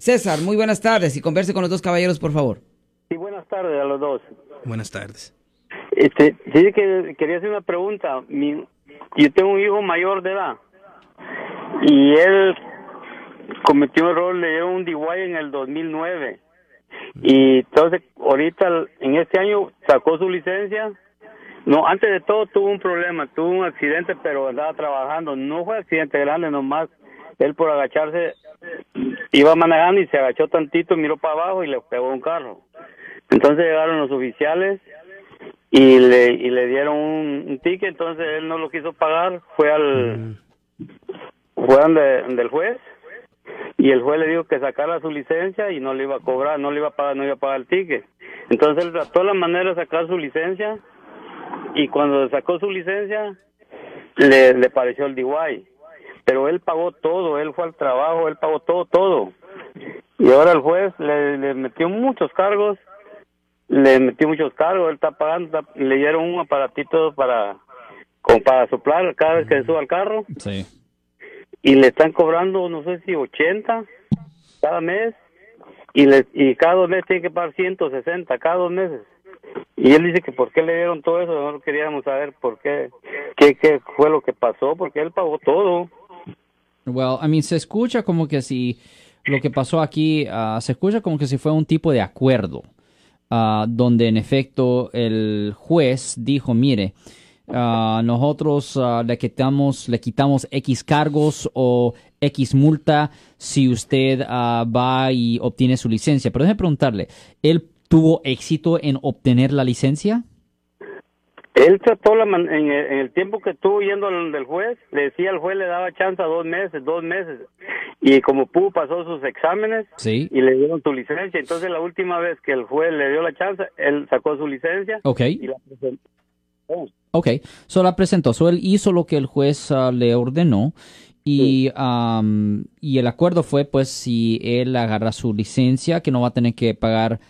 César, muy buenas tardes y converse con los dos caballeros, por favor. Sí, buenas tardes a los dos. Buenas tardes. Este, sí, que quería hacer una pregunta. Mi, yo tengo un hijo mayor de edad y él cometió un error, le dio un DUI en el 2009. Y entonces, ahorita, en este año, sacó su licencia. No, antes de todo tuvo un problema, tuvo un accidente, pero andaba trabajando. No fue accidente grande, nomás él por agacharse iba manejando y se agachó tantito, miró para abajo y le pegó un carro. Entonces llegaron los oficiales y le, y le dieron un, ticket, entonces él no lo quiso pagar, fue al fue del juez y el juez le dijo que sacara su licencia y no le iba a cobrar, no le iba a pagar, no iba a pagar el ticket. Entonces él trató la manera de sacar su licencia y cuando sacó su licencia le, le pareció el DUI, pero él pagó todo, él fue al trabajo, él pagó todo, todo. Y ahora el juez le, le metió muchos cargos le metí muchos cargos, él está pagando, le dieron un aparatito para como para soplar cada vez que se suba al carro. Sí. Y le están cobrando, no sé si 80 cada mes y le, y cada dos meses tiene que pagar 160 cada dos meses. Y él dice que por qué le dieron todo eso, no queríamos saber por qué, qué, qué fue lo que pasó, porque él pagó todo. Well, I mean, se escucha como que si lo que pasó aquí, ah, se escucha como que si fue un tipo de acuerdo. Ah, donde en efecto el juez dijo, mire, ah, nosotros le, quitamos, le quitamos X cargos o X multa si usted va y obtiene su licencia. Pero déjeme preguntarle, ¿él tuvo éxito en obtener la licencia? Él trató la en, el, tiempo que estuvo yendo al del juez, le decía al juez le daba chance a dos meses, dos meses. Y como pudo pasó sus exámenes y le dieron su licencia. Entonces la última vez que el juez le dio la chance, él sacó su licencia Ok. y la presentó. Ok, solo la presentó. So, él hizo lo que el juez ah, le ordenó y, y el acuerdo fue pues si él agarra su licencia que no va a tener que pagar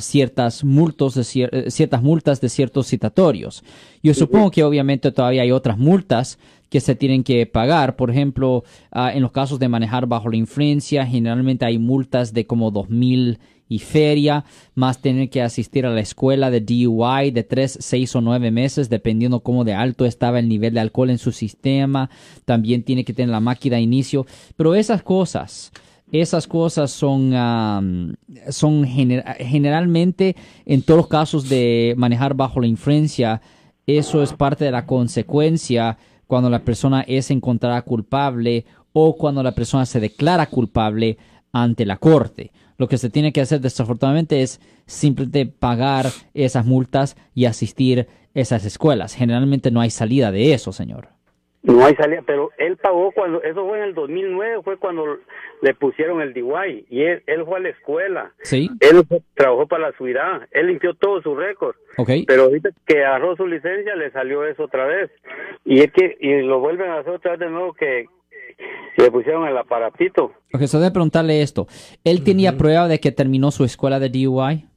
ciertas, multos de eh, ciertas multas de ciertos citatorios. Yo supongo que obviamente todavía hay otras multas que se tienen que pagar. Por ejemplo, ah, en los casos de manejar bajo la influencia, generalmente hay multas de como dos mil y feria, más tener que asistir a la escuela de DUI de tres, seis o nueve meses, dependiendo cómo de alto estaba el nivel de alcohol en su sistema. También tiene que tener la máquina de inicio. Pero esas cosas esas cosas son, son generalmente, en todos los casos de manejar bajo la influencia, eso es parte de la consecuencia cuando la persona es encontrada culpable o cuando la persona se declara culpable ante la corte. Lo que se tiene que hacer desafortunadamente es simplemente pagar esas multas y asistir a esas escuelas. Generalmente no hay salida de eso, señor. No hay salida, pero él pagó cuando, eso fue en el 2009, fue cuando le pusieron el DIY y él, fue a la escuela. Sí. Él trabajó para la ciudad, él limpió todo su récord. Ok. Pero ahorita que agarró su licencia le salió eso otra vez. Y es que, y lo vuelven a hacer otra vez de nuevo que le pusieron el aparatito. Ok, so de preguntarle esto. ¿Él tenía prueba de que terminó su escuela de DUI?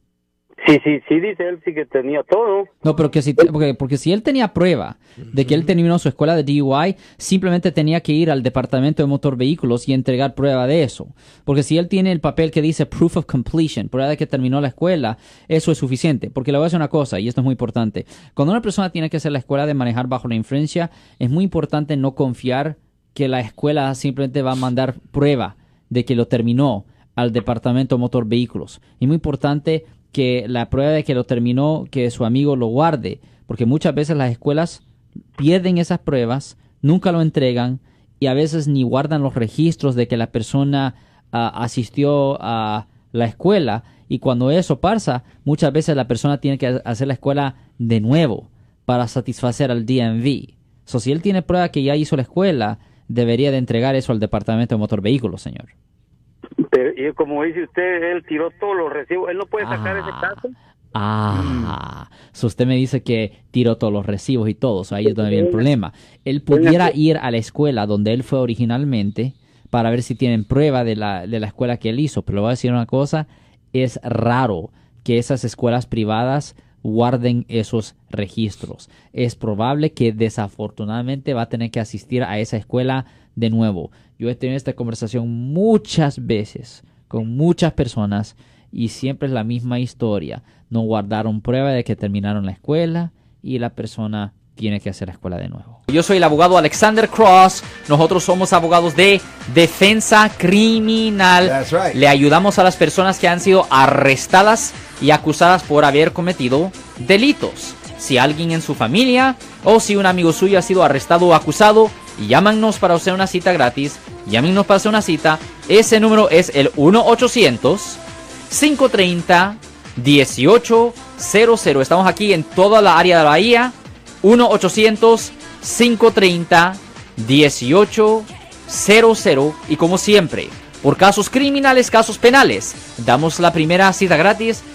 Sí, sí, sí, dice él, sí que tenía todo. No, pero que si, porque, porque si él tenía prueba de que él terminó su escuela de DUI, simplemente tenía que ir al departamento de motor vehículos y entregar prueba de eso. Porque si él tiene el papel que dice proof of completion, prueba de que terminó la escuela, eso es suficiente. Porque le voy a decir una cosa, y esto es muy importante. Cuando una persona tiene que hacer la escuela de manejar bajo la influencia, es muy importante no confiar que la escuela simplemente va a mandar prueba de que lo terminó al departamento de motor vehículos. Es muy importante que la prueba de que lo terminó, que su amigo lo guarde, porque muchas veces las escuelas pierden esas pruebas, nunca lo entregan y a veces ni guardan los registros de que la persona ah, asistió a la escuela y cuando eso pasa, muchas veces la persona tiene que hacer la escuela de nuevo para satisfacer al DMV. So, si él tiene prueba que ya hizo la escuela, debería de entregar eso al Departamento de Motor Vehículos, señor. Pero, y como dice usted, él tiró todos los recibos. ¿Él no puede sacar ese ah. caso? Ah, so usted me dice que tiró todos los recibos y todo, ahí es donde viene el problema. Él pudiera ir a la escuela donde él fue originalmente para ver si tienen prueba de la, de la escuela que él hizo, pero le voy a decir una cosa, es raro que esas escuelas privadas guarden esos registros. Es probable que desafortunadamente va a tener que asistir a esa escuela de nuevo. Yo he tenido esta conversación muchas veces con muchas personas y siempre es la misma historia. No guardaron prueba de que terminaron la escuela y la persona tiene que hacer la escuela de nuevo. Yo soy el abogado Alexander Cross. Nosotros somos abogados de defensa criminal. That's right. Le ayudamos a las personas que han sido arrestadas y acusadas por haber cometido delitos. Si alguien en su familia o si un amigo suyo ha sido arrestado o acusado, llámanos para hacer una cita gratis. Llámenos para hacer una cita. Ese número es el 1-800-530-1800. Estamos aquí en toda la área de la Bahía. 1-800-530-1800. Y como siempre, por casos criminales, casos penales, damos la primera cita gratis